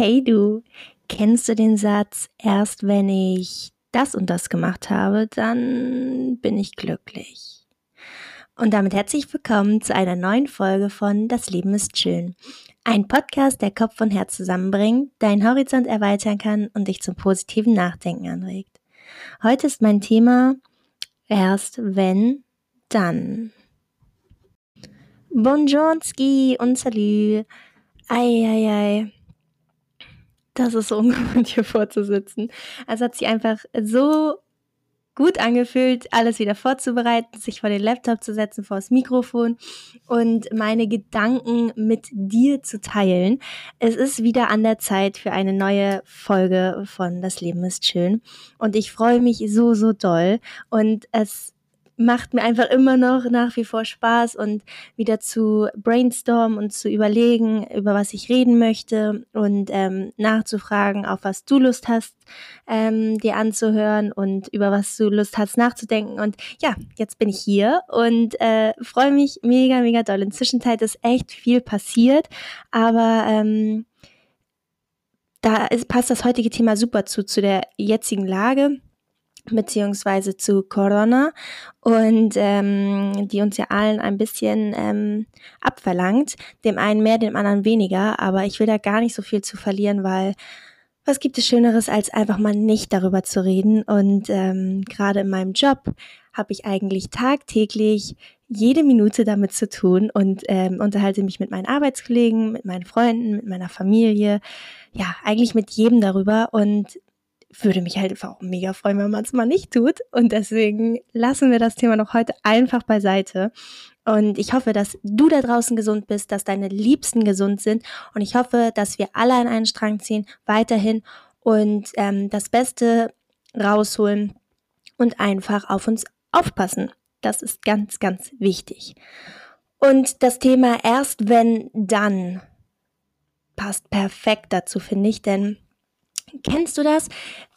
Hey du, kennst du den Satz, erst wenn ich das und das gemacht habe, dann bin ich glücklich. Und damit herzlich willkommen zu einer neuen Folge von Das Leben ist schön. Ein Podcast, der Kopf und Herz zusammenbringt, deinen Horizont erweitern kann und dich zum positiven Nachdenken anregt. Heute ist mein Thema erst wenn, dann. Bonjourski und Salü. Eieiei. Das ist so ungewohnt, hier vorzusitzen. Also hat sich einfach so gut angefühlt, alles wieder vorzubereiten, sich vor den Laptop zu setzen, vor das Mikrofon und meine Gedanken mit dir zu teilen. Es ist wieder an der Zeit für eine neue Folge von Das Leben ist schön und ich freue mich so, so doll und es macht mir einfach immer noch nach wie vor Spaß und wieder zu brainstormen und zu überlegen, über was ich reden möchte und ähm, nachzufragen, auf was du Lust hast, ähm, dir anzuhören und über was du Lust hast nachzudenken. Und ja, jetzt bin ich hier und äh, freue mich mega, mega doll. Inzwischen ist echt viel passiert, aber ähm, da ist, passt das heutige Thema super zu, zu der jetzigen Lage beziehungsweise zu Corona und ähm, die uns ja allen ein bisschen ähm, abverlangt. Dem einen mehr, dem anderen weniger, aber ich will da gar nicht so viel zu verlieren, weil was gibt es Schöneres, als einfach mal nicht darüber zu reden? Und ähm, gerade in meinem Job habe ich eigentlich tagtäglich jede Minute damit zu tun und ähm, unterhalte mich mit meinen Arbeitskollegen, mit meinen Freunden, mit meiner Familie, ja, eigentlich mit jedem darüber. Und würde mich halt einfach auch mega freuen, wenn man es mal nicht tut. Und deswegen lassen wir das Thema noch heute einfach beiseite. Und ich hoffe, dass du da draußen gesund bist, dass deine Liebsten gesund sind. Und ich hoffe, dass wir alle an einen Strang ziehen, weiterhin und ähm, das Beste rausholen und einfach auf uns aufpassen. Das ist ganz, ganz wichtig. Und das Thema erst wenn dann passt perfekt dazu, finde ich, denn Kennst du das?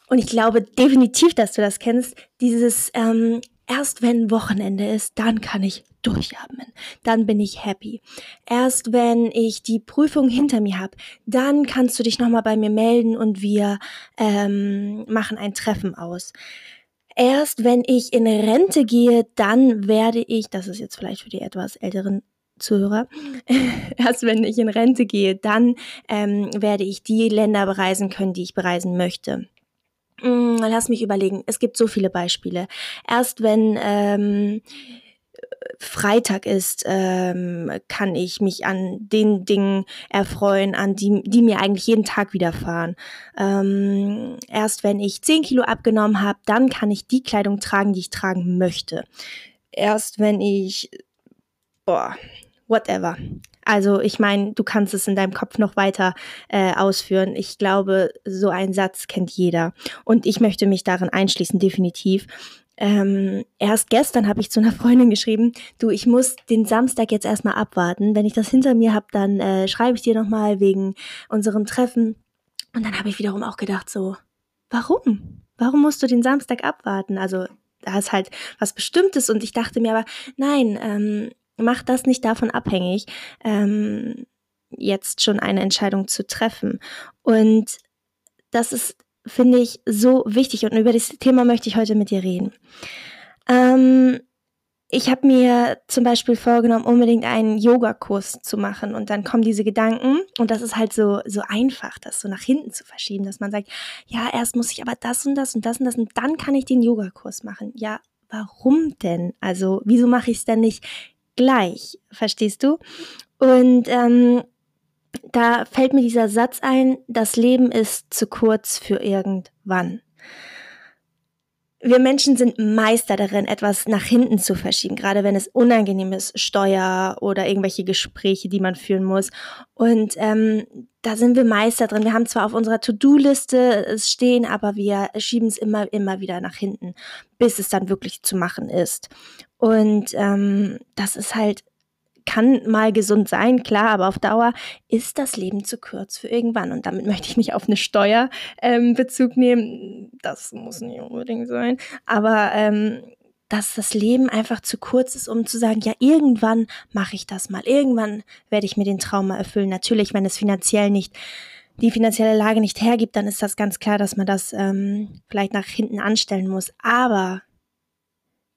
Und ich glaube definitiv, dass du das kennst. Dieses, ähm, erst wenn Wochenende ist, dann kann ich durchatmen. Dann bin ich happy. Erst wenn ich die Prüfung hinter mir habe, dann kannst du dich nochmal bei mir melden und wir ähm, machen ein Treffen aus. Erst wenn ich in Rente gehe, dann werde ich, das ist jetzt vielleicht für die etwas älteren Zuhörer, erst wenn ich in Rente gehe, dann ähm, werde ich die Länder bereisen können, die ich bereisen möchte. Mm, lass mich überlegen. Es gibt so viele Beispiele. Erst wenn ähm, Freitag ist, ähm, kann ich mich an den Dingen erfreuen, an die, die mir eigentlich jeden Tag widerfahren. Ähm, erst wenn ich 10 Kilo abgenommen habe, dann kann ich die Kleidung tragen, die ich tragen möchte. Erst wenn ich, boah, whatever. Also ich meine, du kannst es in deinem Kopf noch weiter äh, ausführen. Ich glaube, so ein Satz kennt jeder. Und ich möchte mich darin einschließen, definitiv. Ähm, erst gestern habe ich zu einer Freundin geschrieben, du, ich muss den Samstag jetzt erstmal abwarten. Wenn ich das hinter mir habe, dann äh, schreibe ich dir nochmal wegen unserem Treffen. Und dann habe ich wiederum auch gedacht, so, warum? Warum musst du den Samstag abwarten? Also da ist halt was Bestimmtes und ich dachte mir aber, nein, ähm, mach das nicht davon abhängig, ähm, jetzt schon eine Entscheidung zu treffen. Und das ist, finde ich, so wichtig und über das Thema möchte ich heute mit dir reden. Ähm, ich habe mir zum Beispiel vorgenommen, unbedingt einen Yogakurs zu machen und dann kommen diese Gedanken und das ist halt so, so einfach, das so nach hinten zu verschieben, dass man sagt, ja, erst muss ich aber das und das und das und das und dann kann ich den Yogakurs machen. Ja, warum denn? Also, wieso mache ich es denn nicht gleich, verstehst du? Und ähm, da fällt mir dieser Satz ein, das Leben ist zu kurz für irgendwann. Wir Menschen sind Meister darin, etwas nach hinten zu verschieben, gerade wenn es unangenehm ist, Steuer oder irgendwelche Gespräche, die man führen muss. Und ähm, da sind wir Meister drin. Wir haben zwar auf unserer To-Do-Liste es stehen, aber wir schieben es immer, immer wieder nach hinten, bis es dann wirklich zu machen ist. Und ähm, das ist halt, kann mal gesund sein, klar, aber auf Dauer ist das Leben zu kurz für irgendwann. Und damit möchte ich nicht auf eine Steuer ähm, Bezug nehmen. Das muss nicht unbedingt sein. Aber ähm, dass das Leben einfach zu kurz ist, um zu sagen, ja, irgendwann mache ich das mal. Irgendwann werde ich mir den Traum mal erfüllen. Natürlich, wenn es finanziell nicht die finanzielle Lage nicht hergibt, dann ist das ganz klar, dass man das ähm, vielleicht nach hinten anstellen muss. Aber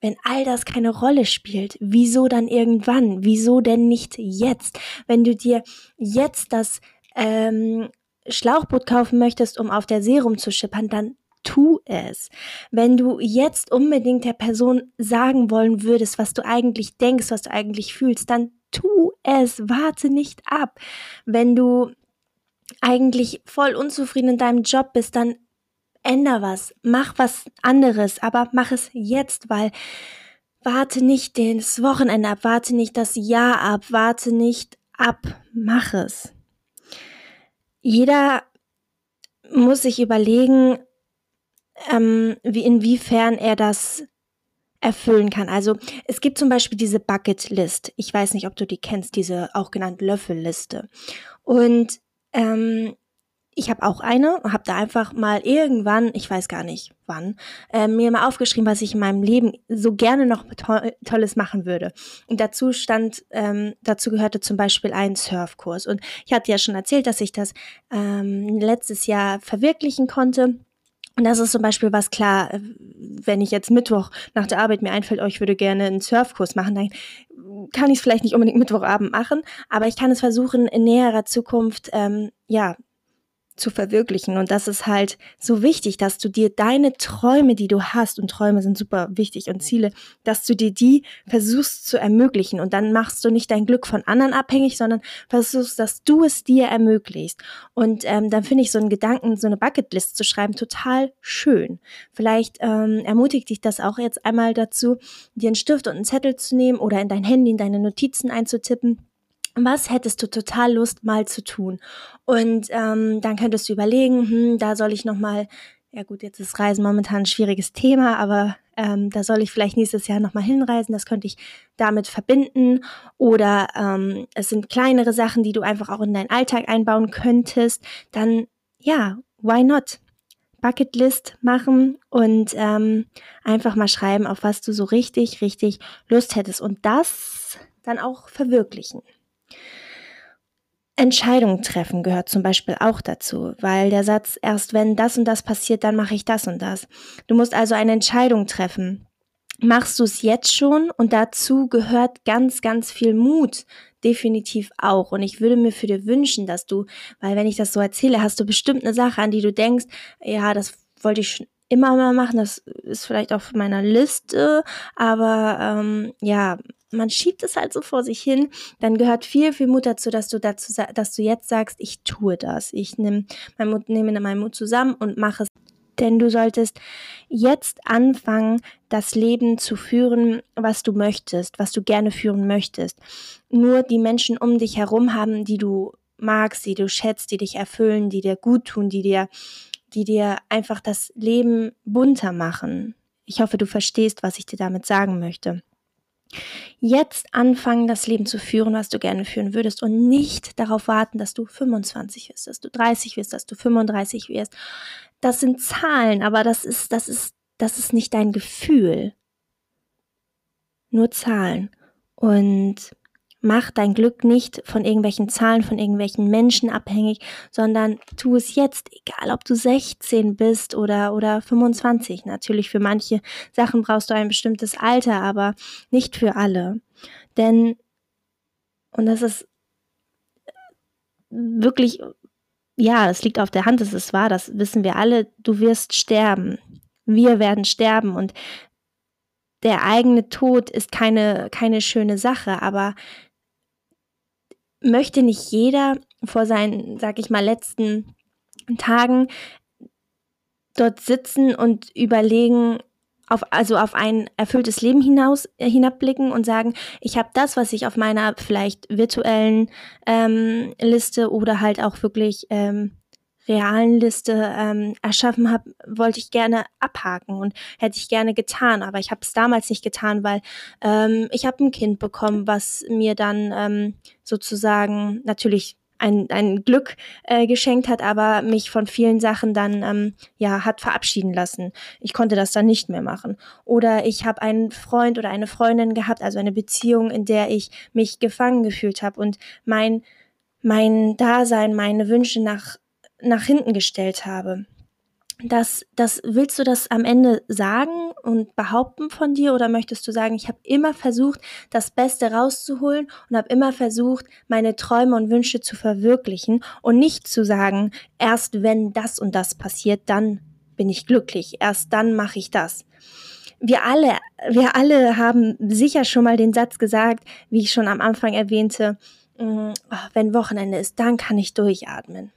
wenn all das keine Rolle spielt, wieso dann irgendwann? Wieso denn nicht jetzt? Wenn du dir jetzt das ähm, Schlauchboot kaufen möchtest, um auf der See rumzuschippern, dann tu es. Wenn du jetzt unbedingt der Person sagen wollen würdest, was du eigentlich denkst, was du eigentlich fühlst, dann tu es. Warte nicht ab. Wenn du eigentlich voll unzufrieden in deinem Job bist, dann änder was, mach was anderes, aber mach es jetzt, weil warte nicht das Wochenende ab, warte nicht das Jahr ab, warte nicht ab, mach es. Jeder muss sich überlegen, ähm, wie inwiefern er das erfüllen kann. Also es gibt zum Beispiel diese Bucket List. Ich weiß nicht, ob du die kennst, diese auch genannte Löffelliste. Und ähm, ich habe auch eine, habe da einfach mal irgendwann, ich weiß gar nicht wann, äh, mir mal aufgeschrieben, was ich in meinem Leben so gerne noch to Tolles machen würde. Und dazu stand, ähm, dazu gehörte zum Beispiel ein Surfkurs. Und ich hatte ja schon erzählt, dass ich das ähm, letztes Jahr verwirklichen konnte. Und das ist zum Beispiel was klar, äh, wenn ich jetzt Mittwoch nach der Arbeit mir einfällt, oh, ich würde gerne einen Surfkurs machen, dann kann ich es vielleicht nicht unbedingt Mittwochabend machen, aber ich kann es versuchen, in näherer Zukunft ähm, ja zu verwirklichen. Und das ist halt so wichtig, dass du dir deine Träume, die du hast, und Träume sind super wichtig und Ziele, dass du dir die versuchst zu ermöglichen. Und dann machst du nicht dein Glück von anderen abhängig, sondern versuchst, dass du es dir ermöglicht. Und ähm, dann finde ich so einen Gedanken, so eine Bucketlist zu schreiben, total schön. Vielleicht ähm, ermutigt dich das auch jetzt einmal dazu, dir einen Stift und einen Zettel zu nehmen oder in dein Handy, in deine Notizen einzutippen was hättest du total Lust mal zu tun? Und ähm, dann könntest du überlegen, hm, da soll ich noch mal, ja gut, jetzt ist Reisen momentan ein schwieriges Thema, aber ähm, da soll ich vielleicht nächstes Jahr noch mal hinreisen. Das könnte ich damit verbinden. Oder ähm, es sind kleinere Sachen, die du einfach auch in deinen Alltag einbauen könntest. Dann ja, why not? Bucketlist machen und ähm, einfach mal schreiben, auf was du so richtig, richtig Lust hättest und das dann auch verwirklichen. Entscheidungen treffen gehört zum Beispiel auch dazu, weil der Satz, erst wenn das und das passiert, dann mache ich das und das. Du musst also eine Entscheidung treffen. Machst du es jetzt schon? Und dazu gehört ganz, ganz viel Mut. Definitiv auch. Und ich würde mir für dir wünschen, dass du, weil wenn ich das so erzähle, hast du bestimmt eine Sache, an die du denkst, ja, das wollte ich schon immer mal machen. Das ist vielleicht auf meiner Liste, aber ähm, ja, man schiebt es halt so vor sich hin, dann gehört viel, viel Mut dazu, dass du dazu, dass du jetzt sagst, ich tue das. Ich nehme mein Mut, nehme meinen Mut zusammen und mache es. Denn du solltest jetzt anfangen, das Leben zu führen, was du möchtest, was du gerne führen möchtest. Nur die Menschen um dich herum haben, die du magst, die du schätzt, die dich erfüllen, die dir gut tun, die dir, die dir einfach das Leben bunter machen. Ich hoffe, du verstehst, was ich dir damit sagen möchte. Jetzt anfangen, das Leben zu führen, was du gerne führen würdest und nicht darauf warten, dass du 25 wirst, dass du 30 wirst, dass du 35 wirst. Das sind Zahlen, aber das ist, das ist, das ist nicht dein Gefühl. Nur Zahlen. Und Mach dein Glück nicht von irgendwelchen Zahlen, von irgendwelchen Menschen abhängig, sondern tu es jetzt, egal ob du 16 bist oder, oder 25. Natürlich für manche Sachen brauchst du ein bestimmtes Alter, aber nicht für alle. Denn, und das ist wirklich, ja, es liegt auf der Hand, es ist wahr, das wissen wir alle, du wirst sterben. Wir werden sterben und der eigene Tod ist keine, keine schöne Sache, aber möchte nicht jeder vor seinen, sag ich mal, letzten Tagen dort sitzen und überlegen, auf, also auf ein erfülltes Leben hinaus äh, hinabblicken und sagen, ich habe das, was ich auf meiner vielleicht virtuellen ähm, Liste oder halt auch wirklich ähm, realen Liste ähm, erschaffen habe, wollte ich gerne abhaken und hätte ich gerne getan, aber ich habe es damals nicht getan, weil ähm, ich habe ein Kind bekommen, was mir dann ähm, sozusagen natürlich ein, ein Glück äh, geschenkt hat, aber mich von vielen Sachen dann ähm, ja hat verabschieden lassen. Ich konnte das dann nicht mehr machen. Oder ich habe einen Freund oder eine Freundin gehabt, also eine Beziehung, in der ich mich gefangen gefühlt habe und mein mein Dasein, meine Wünsche nach nach hinten gestellt habe. Das, das willst du das am Ende sagen und behaupten von dir oder möchtest du sagen, ich habe immer versucht, das Beste rauszuholen und habe immer versucht, meine Träume und Wünsche zu verwirklichen und nicht zu sagen, erst wenn das und das passiert, dann bin ich glücklich, erst dann mache ich das. Wir alle, wir alle haben sicher schon mal den Satz gesagt, wie ich schon am Anfang erwähnte, mm, wenn Wochenende ist, dann kann ich durchatmen.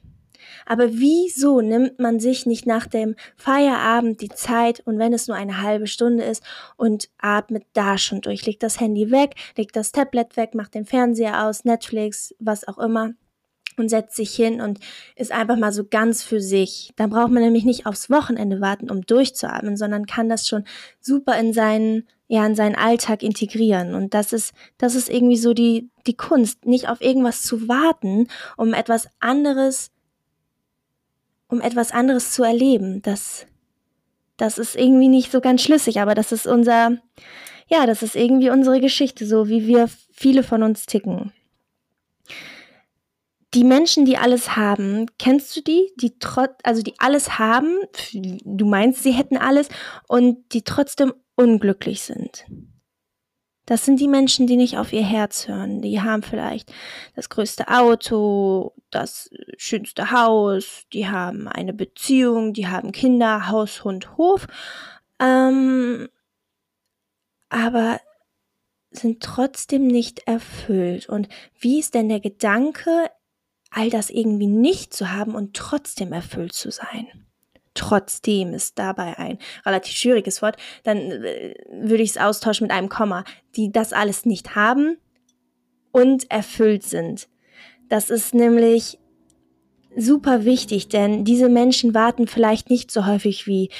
Aber wieso nimmt man sich nicht nach dem Feierabend die Zeit und wenn es nur eine halbe Stunde ist und atmet da schon durch, legt das Handy weg, legt das Tablet weg, macht den Fernseher aus, Netflix, was auch immer und setzt sich hin und ist einfach mal so ganz für sich. Da braucht man nämlich nicht aufs Wochenende warten, um durchzuatmen, sondern kann das schon super in seinen ja in seinen Alltag integrieren und das ist das ist irgendwie so die die Kunst, nicht auf irgendwas zu warten, um etwas anderes um etwas anderes zu erleben. Das, das ist irgendwie nicht so ganz schlüssig, aber das ist unser, ja, das ist irgendwie unsere Geschichte, so wie wir viele von uns ticken. Die Menschen, die alles haben, kennst du die? Die trotz, also die alles haben, du meinst, sie hätten alles und die trotzdem unglücklich sind. Das sind die Menschen, die nicht auf ihr Herz hören. Die haben vielleicht das größte Auto, das schönste Haus, die haben eine Beziehung, die haben Kinder, Haus, Hund, Hof, ähm, aber sind trotzdem nicht erfüllt. Und wie ist denn der Gedanke, all das irgendwie nicht zu haben und trotzdem erfüllt zu sein? Trotzdem ist dabei ein relativ schwieriges Wort, dann äh, würde ich es austauschen mit einem Komma, die das alles nicht haben und erfüllt sind. Das ist nämlich super wichtig, denn diese Menschen warten vielleicht nicht so häufig wie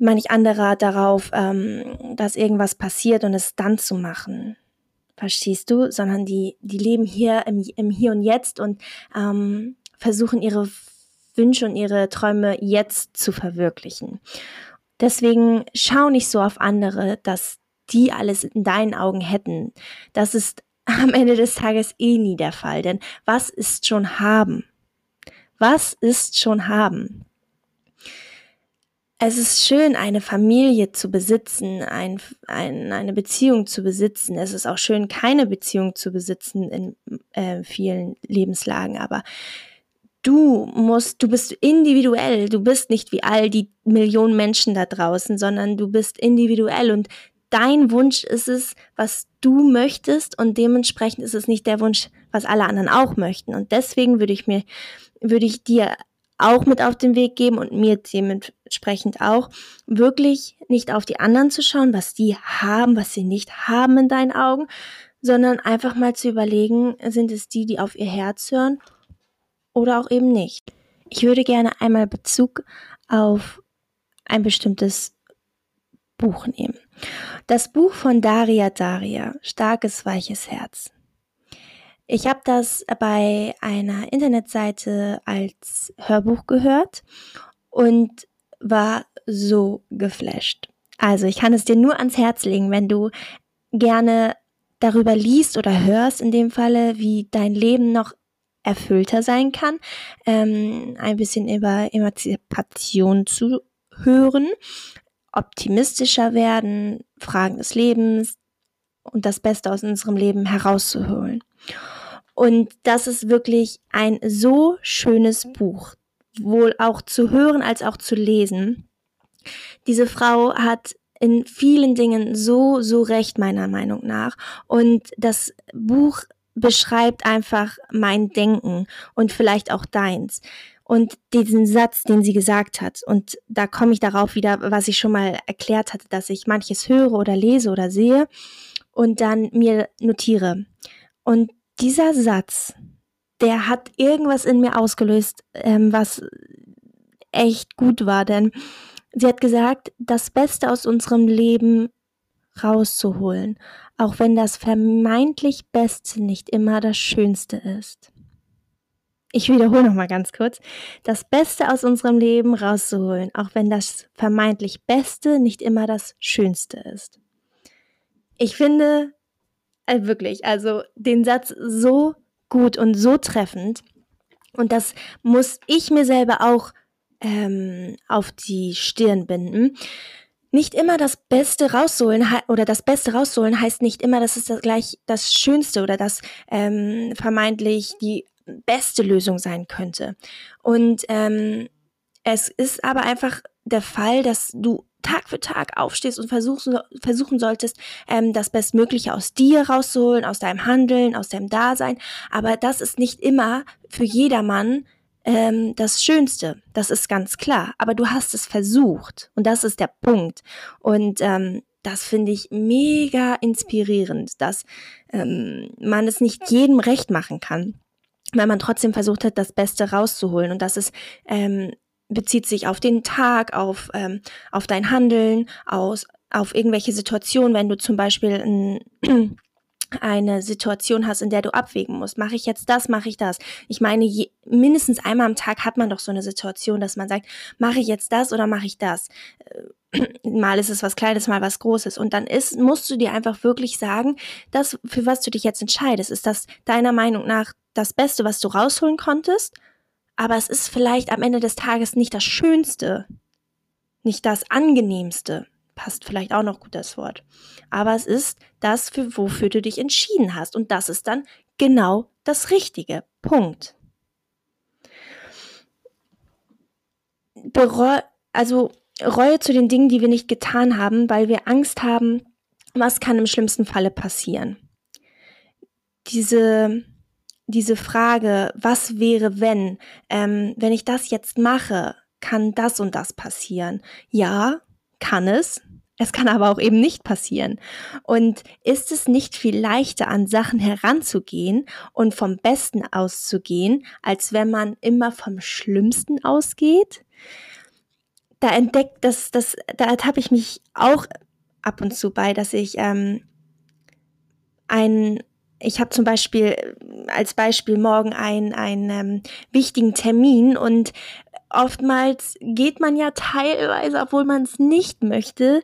manch anderer darauf, ähm, dass irgendwas passiert und es dann zu machen. Verstehst du? Sondern die, die leben hier im, im Hier und Jetzt und ähm, versuchen ihre Wünsche und ihre Träume jetzt zu verwirklichen. Deswegen schau nicht so auf andere, dass die alles in deinen Augen hätten. Das ist am Ende des Tages eh nie der Fall, denn was ist schon haben? Was ist schon haben? Es ist schön, eine Familie zu besitzen, ein, ein, eine Beziehung zu besitzen. Es ist auch schön, keine Beziehung zu besitzen in äh, vielen Lebenslagen. Aber du musst, du bist individuell, du bist nicht wie all die Millionen Menschen da draußen, sondern du bist individuell. Und dein Wunsch ist es, was du möchtest. Und dementsprechend ist es nicht der Wunsch, was alle anderen auch möchten. Und deswegen würde ich mir, würde ich dir auch mit auf den Weg geben und mir dementsprechend auch, wirklich nicht auf die anderen zu schauen, was die haben, was sie nicht haben in deinen Augen, sondern einfach mal zu überlegen, sind es die, die auf ihr Herz hören oder auch eben nicht. Ich würde gerne einmal Bezug auf ein bestimmtes Buch nehmen. Das Buch von Daria Daria, Starkes, weiches Herz. Ich habe das bei einer Internetseite als Hörbuch gehört und war so geflasht. Also ich kann es dir nur ans Herz legen, wenn du gerne darüber liest oder hörst, in dem Falle, wie dein Leben noch erfüllter sein kann, ähm, ein bisschen über Emanzipation zu hören, optimistischer werden, Fragen des Lebens und das Beste aus unserem Leben herauszuholen. Und das ist wirklich ein so schönes Buch, wohl auch zu hören als auch zu lesen. Diese Frau hat in vielen Dingen so, so recht, meiner Meinung nach. Und das Buch beschreibt einfach mein Denken und vielleicht auch deins. Und diesen Satz, den sie gesagt hat, und da komme ich darauf wieder, was ich schon mal erklärt hatte, dass ich manches höre oder lese oder sehe und dann mir notiere. Und dieser Satz, der hat irgendwas in mir ausgelöst, ähm, was echt gut war, denn sie hat gesagt, das Beste aus unserem Leben rauszuholen, auch wenn das vermeintlich Beste nicht immer das Schönste ist. Ich wiederhole noch mal ganz kurz, das Beste aus unserem Leben rauszuholen, auch wenn das vermeintlich Beste nicht immer das Schönste ist. Ich finde äh, wirklich, also den Satz so gut und so treffend. Und das muss ich mir selber auch ähm, auf die Stirn binden. Nicht immer das Beste rausholen oder das Beste rausholen heißt nicht immer, dass es das gleich das Schönste oder das ähm, vermeintlich die beste Lösung sein könnte. Und ähm, es ist aber einfach der Fall, dass du Tag für Tag aufstehst und versuchst, versuchen solltest, ähm, das Bestmögliche aus dir rauszuholen, aus deinem Handeln, aus deinem Dasein. Aber das ist nicht immer für jedermann ähm, das Schönste. Das ist ganz klar. Aber du hast es versucht. Und das ist der Punkt. Und ähm, das finde ich mega inspirierend, dass ähm, man es nicht jedem recht machen kann, weil man trotzdem versucht hat, das Beste rauszuholen. Und das ist ähm, bezieht sich auf den Tag, auf, ähm, auf dein Handeln, aus, auf irgendwelche Situationen, wenn du zum Beispiel ein, eine Situation hast, in der du abwägen musst. Mache ich jetzt das, mache ich das? Ich meine, je, mindestens einmal am Tag hat man doch so eine Situation, dass man sagt, mache ich jetzt das oder mache ich das? Äh, mal ist es was Kleines, mal was Großes. Und dann ist, musst du dir einfach wirklich sagen, das, für was du dich jetzt entscheidest, ist das deiner Meinung nach das Beste, was du rausholen konntest? aber es ist vielleicht am Ende des Tages nicht das Schönste, nicht das Angenehmste. Passt vielleicht auch noch gut das Wort. Aber es ist das, für wofür du dich entschieden hast. Und das ist dann genau das Richtige. Punkt. Bereu also Reue zu den Dingen, die wir nicht getan haben, weil wir Angst haben, was kann im schlimmsten Falle passieren. Diese diese Frage, was wäre, wenn, ähm, wenn ich das jetzt mache, kann das und das passieren? Ja, kann es. Es kann aber auch eben nicht passieren. Und ist es nicht viel leichter, an Sachen heranzugehen und vom Besten auszugehen, als wenn man immer vom Schlimmsten ausgeht? Da entdeckt das, das, da ertappe ich mich auch ab und zu bei, dass ich ähm, ein, ich habe zum Beispiel als Beispiel morgen einen, einen ähm, wichtigen Termin und oftmals geht man ja teilweise, obwohl man es nicht möchte,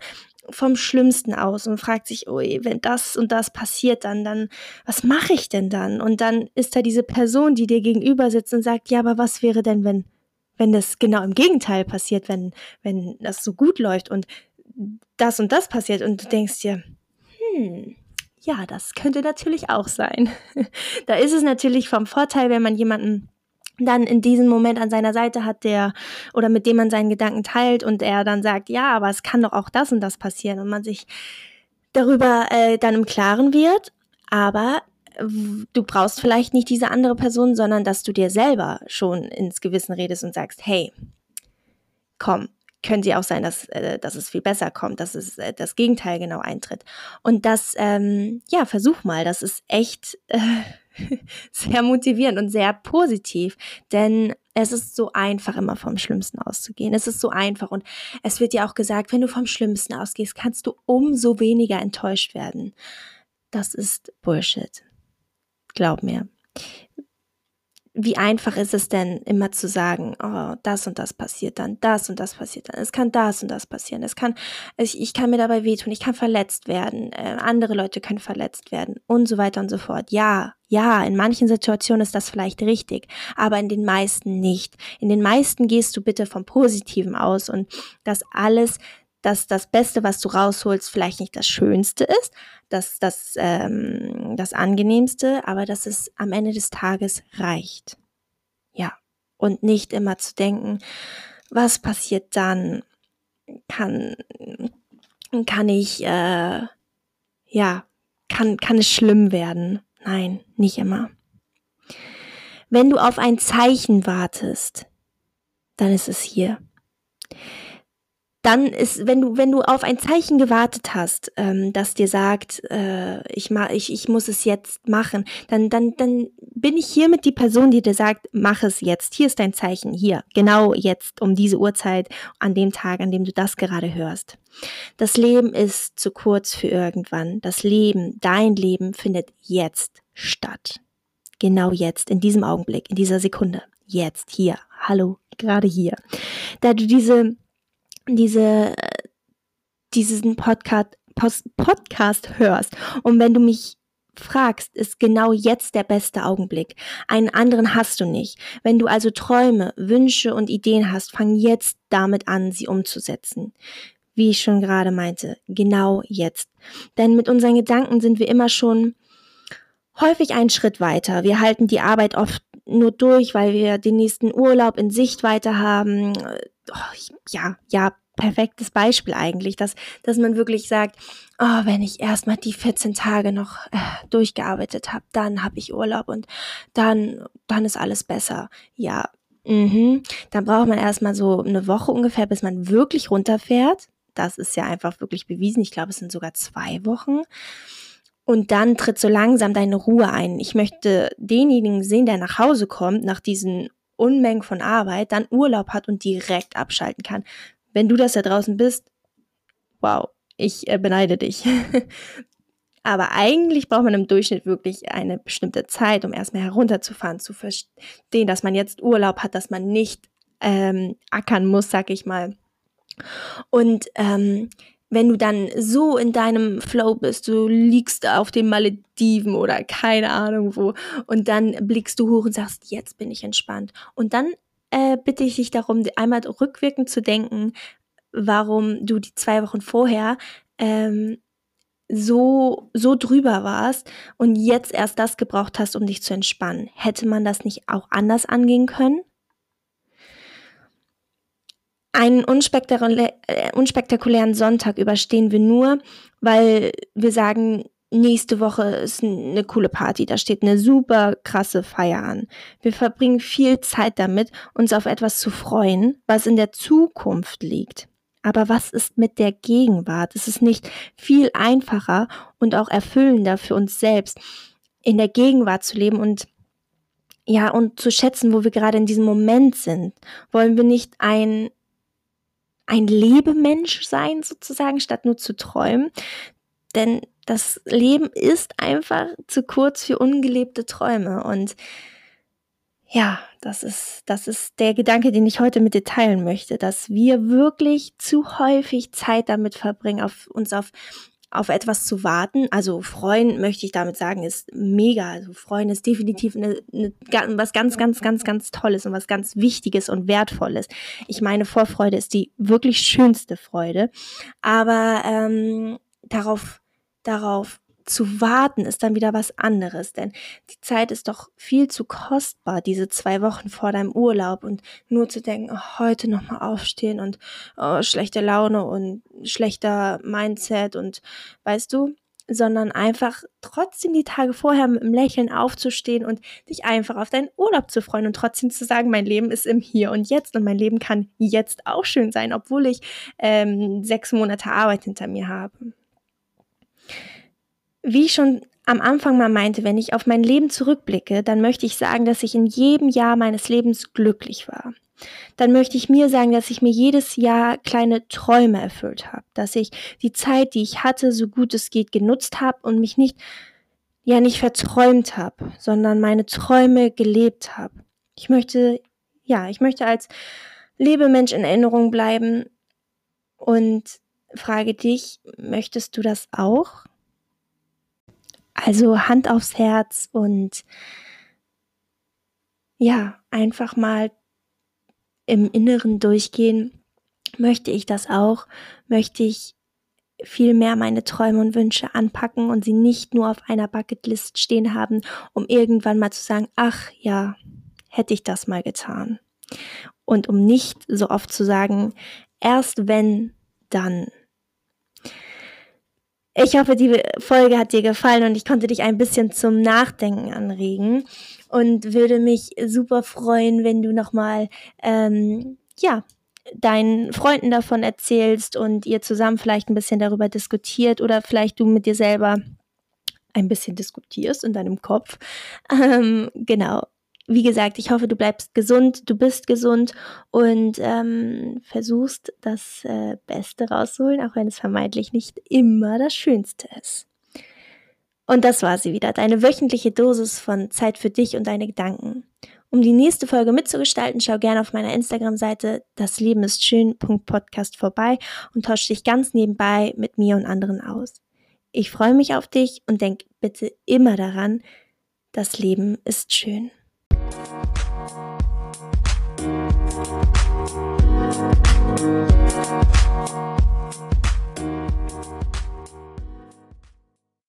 vom Schlimmsten aus und fragt sich, oh, wenn das und das passiert, dann, dann, was mache ich denn dann? Und dann ist da diese Person, die dir gegenüber sitzt und sagt, ja, aber was wäre denn, wenn, wenn das genau im Gegenteil passiert, wenn, wenn das so gut läuft und das und das passiert und du denkst dir, hm, ja, das könnte natürlich auch sein. da ist es natürlich vom Vorteil, wenn man jemanden dann in diesem Moment an seiner Seite hat, der oder mit dem man seinen Gedanken teilt und er dann sagt, ja, aber es kann doch auch das und das passieren und man sich darüber äh, dann im Klaren wird, aber du brauchst vielleicht nicht diese andere Person, sondern dass du dir selber schon ins Gewissen redest und sagst, hey, komm, könnte ja auch sein, dass, äh, dass es viel besser kommt, dass es äh, das Gegenteil genau eintritt. Und das, ähm, ja, versuch mal, das ist echt äh, sehr motivierend und sehr positiv, denn es ist so einfach, immer vom Schlimmsten auszugehen. Es ist so einfach und es wird ja auch gesagt, wenn du vom Schlimmsten ausgehst, kannst du umso weniger enttäuscht werden. Das ist Bullshit. Glaub mir wie einfach ist es denn immer zu sagen, oh, das und das passiert dann, das und das passiert dann, es kann das und das passieren, es kann, ich, ich kann mir dabei wehtun, ich kann verletzt werden, äh, andere Leute können verletzt werden und so weiter und so fort. Ja, ja, in manchen Situationen ist das vielleicht richtig, aber in den meisten nicht. In den meisten gehst du bitte vom Positiven aus und das alles dass das Beste, was du rausholst, vielleicht nicht das Schönste ist, das, das, ähm, das Angenehmste, aber dass es am Ende des Tages reicht. Ja. Und nicht immer zu denken, was passiert dann? Kann, kann ich, äh, ja, kann, kann es schlimm werden? Nein, nicht immer. Wenn du auf ein Zeichen wartest, dann ist es hier dann ist, wenn du, wenn du auf ein Zeichen gewartet hast, ähm, das dir sagt, äh, ich, ma, ich, ich muss es jetzt machen, dann, dann, dann bin ich hier mit die Person, die dir sagt, mach es jetzt. Hier ist dein Zeichen, hier, genau jetzt, um diese Uhrzeit, an dem Tag, an dem du das gerade hörst. Das Leben ist zu kurz für irgendwann. Das Leben, dein Leben findet jetzt statt. Genau jetzt, in diesem Augenblick, in dieser Sekunde. Jetzt, hier. Hallo, gerade hier. Da du diese diese, diesen Podcast, Podcast hörst und wenn du mich fragst, ist genau jetzt der beste Augenblick. Einen anderen hast du nicht. Wenn du also Träume, Wünsche und Ideen hast, fang jetzt damit an, sie umzusetzen. Wie ich schon gerade meinte, genau jetzt. Denn mit unseren Gedanken sind wir immer schon häufig einen Schritt weiter. Wir halten die Arbeit oft nur durch, weil wir den nächsten Urlaub in Sichtweite haben. Oh, ja, ja, perfektes Beispiel eigentlich, dass, dass man wirklich sagt, oh, wenn ich erstmal die 14 Tage noch äh, durchgearbeitet habe, dann habe ich Urlaub und dann, dann ist alles besser. Ja, mhm. dann braucht man erstmal so eine Woche ungefähr, bis man wirklich runterfährt. Das ist ja einfach wirklich bewiesen. Ich glaube, es sind sogar zwei Wochen. Und dann tritt so langsam deine Ruhe ein. Ich möchte denjenigen sehen, der nach Hause kommt, nach diesen Unmengen von Arbeit, dann Urlaub hat und direkt abschalten kann. Wenn du das da draußen bist, wow, ich äh, beneide dich. Aber eigentlich braucht man im Durchschnitt wirklich eine bestimmte Zeit, um erstmal herunterzufahren, zu verstehen, dass man jetzt Urlaub hat, dass man nicht ähm, ackern muss, sag ich mal. Und ähm, wenn du dann so in deinem Flow bist, du liegst auf den Malediven oder keine Ahnung wo und dann blickst du hoch und sagst, jetzt bin ich entspannt. Und dann äh, bitte ich dich darum, einmal rückwirkend zu denken, warum du die zwei Wochen vorher ähm, so, so drüber warst und jetzt erst das gebraucht hast, um dich zu entspannen. Hätte man das nicht auch anders angehen können? Einen äh, unspektakulären Sonntag überstehen wir nur, weil wir sagen, nächste Woche ist eine coole Party, da steht eine super krasse Feier an. Wir verbringen viel Zeit damit, uns auf etwas zu freuen, was in der Zukunft liegt. Aber was ist mit der Gegenwart? Es ist nicht viel einfacher und auch erfüllender für uns selbst, in der Gegenwart zu leben und ja, und zu schätzen, wo wir gerade in diesem Moment sind. Wollen wir nicht ein ein Lebemensch sein, sozusagen, statt nur zu träumen. Denn das Leben ist einfach zu kurz für ungelebte Träume. Und ja, das ist, das ist der Gedanke, den ich heute mit dir teilen möchte, dass wir wirklich zu häufig Zeit damit verbringen, auf uns auf auf etwas zu warten. Also freuen möchte ich damit sagen, ist mega. Also freuen ist definitiv eine, eine, was ganz, ganz, ganz, ganz Tolles und was ganz Wichtiges und Wertvolles. Ich meine, Vorfreude ist die wirklich schönste Freude. Aber ähm, darauf, darauf zu warten ist dann wieder was anderes, denn die Zeit ist doch viel zu kostbar, diese zwei Wochen vor deinem Urlaub und nur zu denken, oh, heute nochmal aufstehen und oh, schlechte Laune und schlechter Mindset und weißt du, sondern einfach trotzdem die Tage vorher mit einem Lächeln aufzustehen und dich einfach auf deinen Urlaub zu freuen und trotzdem zu sagen, mein Leben ist im Hier und Jetzt und mein Leben kann jetzt auch schön sein, obwohl ich ähm, sechs Monate Arbeit hinter mir habe wie ich schon am Anfang mal meinte, wenn ich auf mein Leben zurückblicke, dann möchte ich sagen, dass ich in jedem Jahr meines Lebens glücklich war. Dann möchte ich mir sagen, dass ich mir jedes Jahr kleine Träume erfüllt habe, dass ich die Zeit, die ich hatte, so gut es geht genutzt habe und mich nicht ja nicht verträumt habe, sondern meine Träume gelebt habe. Ich möchte ja, ich möchte als Lebemensch in Erinnerung bleiben und frage dich, möchtest du das auch? Also Hand aufs Herz und ja, einfach mal im Inneren durchgehen. Möchte ich das auch? Möchte ich viel mehr meine Träume und Wünsche anpacken und sie nicht nur auf einer Bucketlist stehen haben, um irgendwann mal zu sagen, ach ja, hätte ich das mal getan. Und um nicht so oft zu sagen, erst wenn, dann. Ich hoffe, die Folge hat dir gefallen und ich konnte dich ein bisschen zum Nachdenken anregen und würde mich super freuen, wenn du nochmal, ähm, ja, deinen Freunden davon erzählst und ihr zusammen vielleicht ein bisschen darüber diskutiert oder vielleicht du mit dir selber ein bisschen diskutierst in deinem Kopf. Ähm, genau wie gesagt, ich hoffe, du bleibst gesund, du bist gesund und ähm, versuchst das äh, Beste rauszuholen, auch wenn es vermeintlich nicht immer das Schönste ist. Und das war sie wieder, deine wöchentliche Dosis von Zeit für dich und deine Gedanken. Um die nächste Folge mitzugestalten, schau gerne auf meiner Instagram-Seite das Leben ist schön.podcast vorbei und tausche dich ganz nebenbei mit mir und anderen aus. Ich freue mich auf dich und denk bitte immer daran, das Leben ist schön.